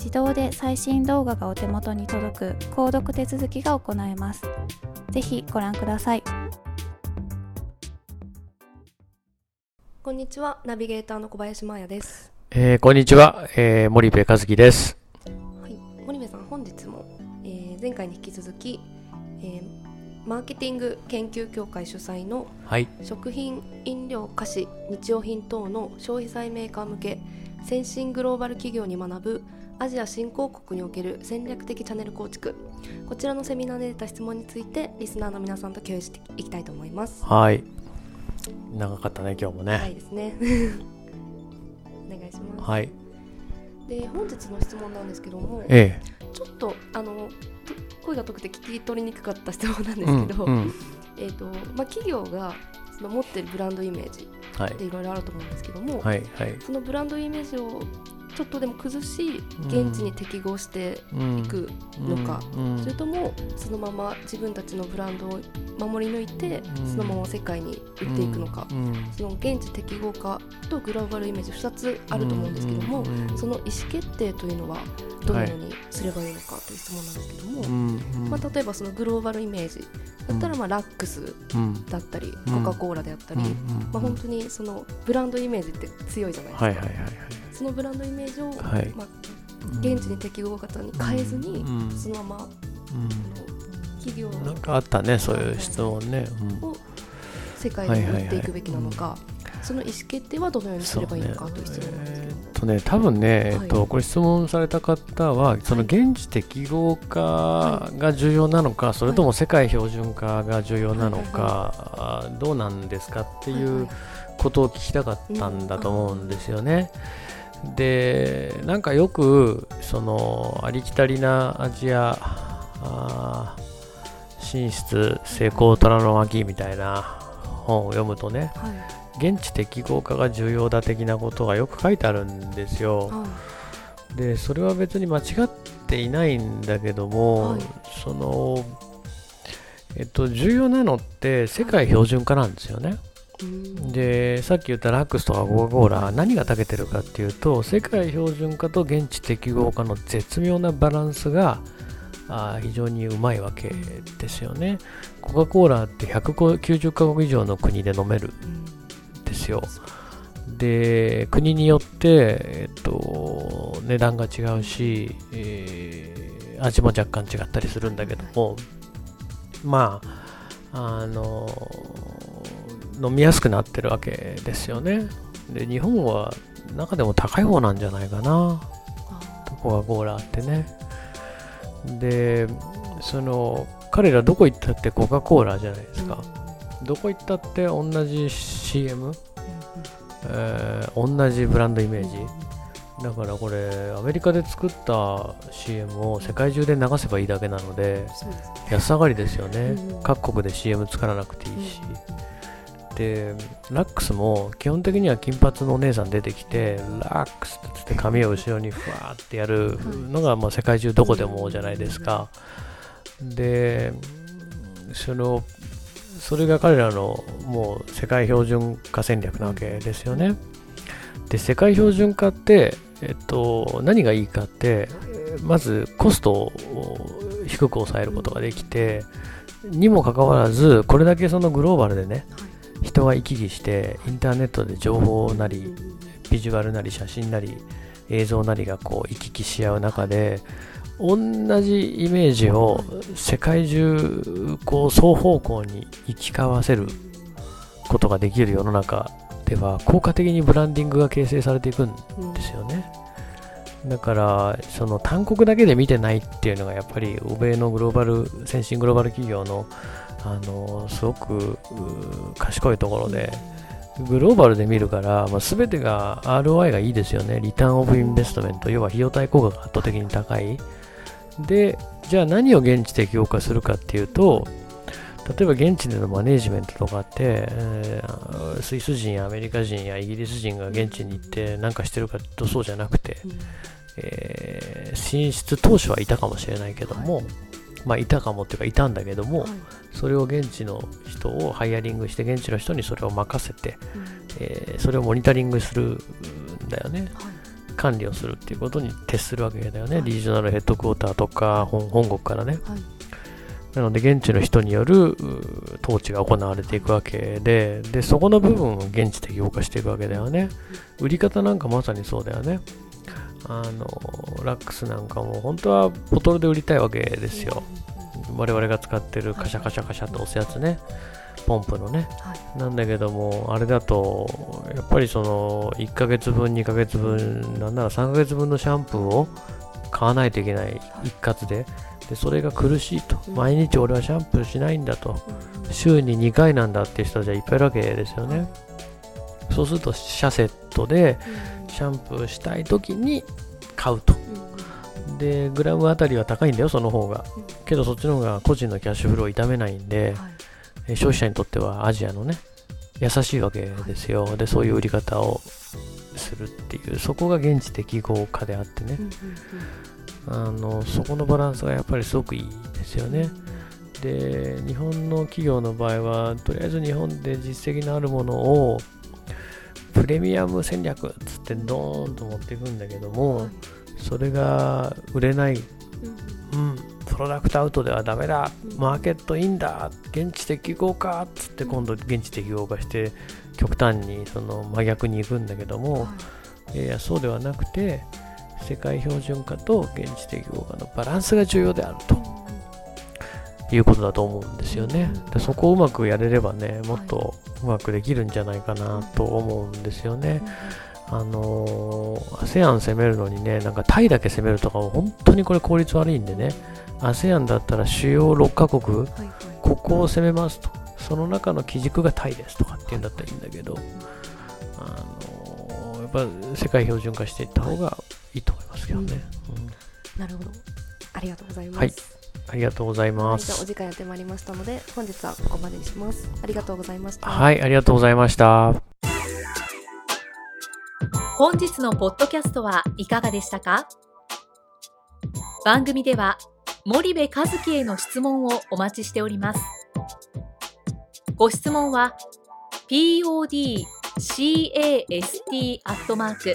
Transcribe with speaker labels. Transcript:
Speaker 1: 自動で最新動画がお手元に届く購読手続きが行えます。ぜひご覧ください。
Speaker 2: こんにちは、ナビゲーターの小林真彩です。
Speaker 3: えー、こんにちは、えー、森部和樹です。
Speaker 2: はい、森部さん、本日も、えー、前回に引き続き、えー、マーケティング研究協会主催の、はい、食品、飲料、菓子、日用品等の消費財メーカー向け先進グローバル企業に学ぶアジア新興国における戦略的チャンネル構築。こちらのセミナーで出た質問についてリスナーの皆さんと共有していきたいと思います。
Speaker 3: はい。長かったね今日もね。
Speaker 2: はいですね。お願いします。
Speaker 3: はい。
Speaker 2: で本日の質問なんですけども、ええ、ちょっとあの声が遠くて聞き取りにくかった質問なんですけど、うんうん、えっ、とまあ企業がその持ってるブランドイメージってい。ろいろあると思うんですけども、はいはい、そのブランドイメージをちょっとでも崩し現地に適合していくのか、それともそのまま自分たちのブランドを守り抜いてそのまま世界に売っていくのか、その現地適合化とグローバルイメージ2つあると思うんですけども、その意思決定というのはどのようにすればいいのかという質問なんですけども、まあ、例えばそのグローバルイメージだったらまあラックスだったり、コカ・コーラであったり、まあ、本当にそのブランドイメージって強いじゃないですか。はいはいはいはいそのブランドイメージを、はい、まあ、現地に適合型に変えずに、うん、そのまま、うん、企業
Speaker 3: なんかあったねそういう質問ね、
Speaker 2: うん、を世界に持っていくべきなのか、その意思決定はどのようにすればいいのかという質問なんですけど、ね、
Speaker 3: えー、とね多分ね、えっと、これ質問された方はその現地適合化が重要なのか、それとも世界標準化が重要なのか、どうなんですかっていうことを聞きたかったんだと思うんですよね。でなんかよくそのありきたりなアジア進出成功虎の巻みたいな本を読むとね、はい、現地適合化が重要だ的なことがよく書いてあるんですよ。はい、でそれは別に間違っていないんだけども、はい、そのえっと重要なのって世界標準化なんですよね。でさっき言ったラックスとかコカ・コーラ何が長けてるかっていうと世界標準化と現地適合化の絶妙なバランスがあ非常にうまいわけですよね。コカ・コーラって190カ国以上の国で飲めるんですよ。で国によって、えっと、値段が違うし、えー、味も若干違ったりするんだけども。まああの飲みやすくなってるわけですよね。で、日本は中でも高い方なんじゃないかな。コカ・コーラってね。で、その彼らどこ行ったってコカ・コーラじゃないですか、どこ行ったって同じ CM、えー、同じブランドイメージ、だからこれアメリカで作った CM を世界中で流せばいいだけなので安上がりですよね、各国で CM 作らなくていいし、でラックスも基本的には金髪のお姉さん出てきてラックスってって髪を後ろにふわーってやるのがまあ世界中どこでもじゃないですか。でそのそれが彼らのもう世界標準化戦略なわけですよね。で世界標準化ってえっと、何がいいかって、まずコストを低く抑えることができて、にもかかわらず、これだけそのグローバルでね、人が行き来して、インターネットで情報なり、ビジュアルなり写真なり、映像なりがこう行き来し合う中で、同じイメージを世界中こう双方向に行き交わせることができる世の中では効果的にブランディングが形成されていくんですよね。だからその単国だけで見てないっていうのがやっぱり欧米のグローバル先進グローバル企業のあのすごく賢いところでグローバルで見るから、まあ、全てが ROI がいいですよね。リターンオブインベストメント要は費用対効果が圧倒的に高い。でじゃあ何を現地適用化するかっていうと例えば現地でのマネージメントとかって、えー、スイス人やアメリカ人やイギリス人が現地に行って何かしてるかとそうじゃなくて、えー、進出当初はいたかもしれないけども、はい、まあいたかもっていうかいたんだけども、はい、それを現地の人をハイアリングして現地の人にそれを任せて、うん、えー、それをモニタリングするんだよね。はい。管理をするっていうことに徹するわけだよね、リージョナルヘッドクォーターとか本国からね、はい、なので現地の人による統治が行われていくわけで、で、そこの部分を現地適用化していくわけだよね。売り方なんかまさにそうだよね。あの、ラックスなんかも本当はボトルで売りたいわけですよ。我々が使ってるカシャカシャカシャと押すやつね。ポンプのね、はい、なんだけども、あれだと、やっぱりその1ヶ月分、2ヶ月分、なんなら3ヶ月分のシャンプーを買わないといけない。一括で、でそれが苦しいと、毎日俺はシャンプーしないんだと、週に2回なんだっていう人じゃいっぱいいるわけですよね。そうすると、シャセットでシャンプーしたい時に買うと。で、グラムあたりは高いんだよ、その方が。けど、そっちの方が個人のキャッシュフローを痛めないんで、消費者にとってはアジアのね、優しいわけですよ。で、そういう売り方をするっていう、そこが現地適合化であってね。あのそこのバランスがやっぱりすごくいいですよね。で日本の企業の場合はとりあえず日本で実績のあるものをプレミアム戦略っつってドーンと持っていくんだけどもそれが売れない、うん、プロダクトアウトではダメだ。マーケットインだ。現地適合化っつって今度現地適合化して極端にその真逆に行くんだけどもい。やいやそうではなくて世界標準化と現地適合化のバランスが重要であると。いうことだと思うんですよね。でそこをうまくやれればね、もっとうまくできるんじゃないかなと思うんですよね。あのー、ASEAN 攻めるのにね、なんかタイだけ攻めるとか本当にこれ効率悪いんでね、ASEAN だったら主要6カ国、ここを攻めますと。その中の基軸がタイですとかっていうんだったらいいんだけど、あのー、やっぱ世界標準化していった方がいいと思いますけどね。
Speaker 2: うん、なるほど。ありがとうございます。
Speaker 3: はい、ありがとうございます。
Speaker 2: お時間やってまいりましたので、本日はここまでにします。ありがとうございました。
Speaker 3: はい、ありがとうございました。
Speaker 4: 本日のポッドキャストはいかがでしたか？番組では森部和樹への質問をお待ちしております。ご質問は podcast アットマーク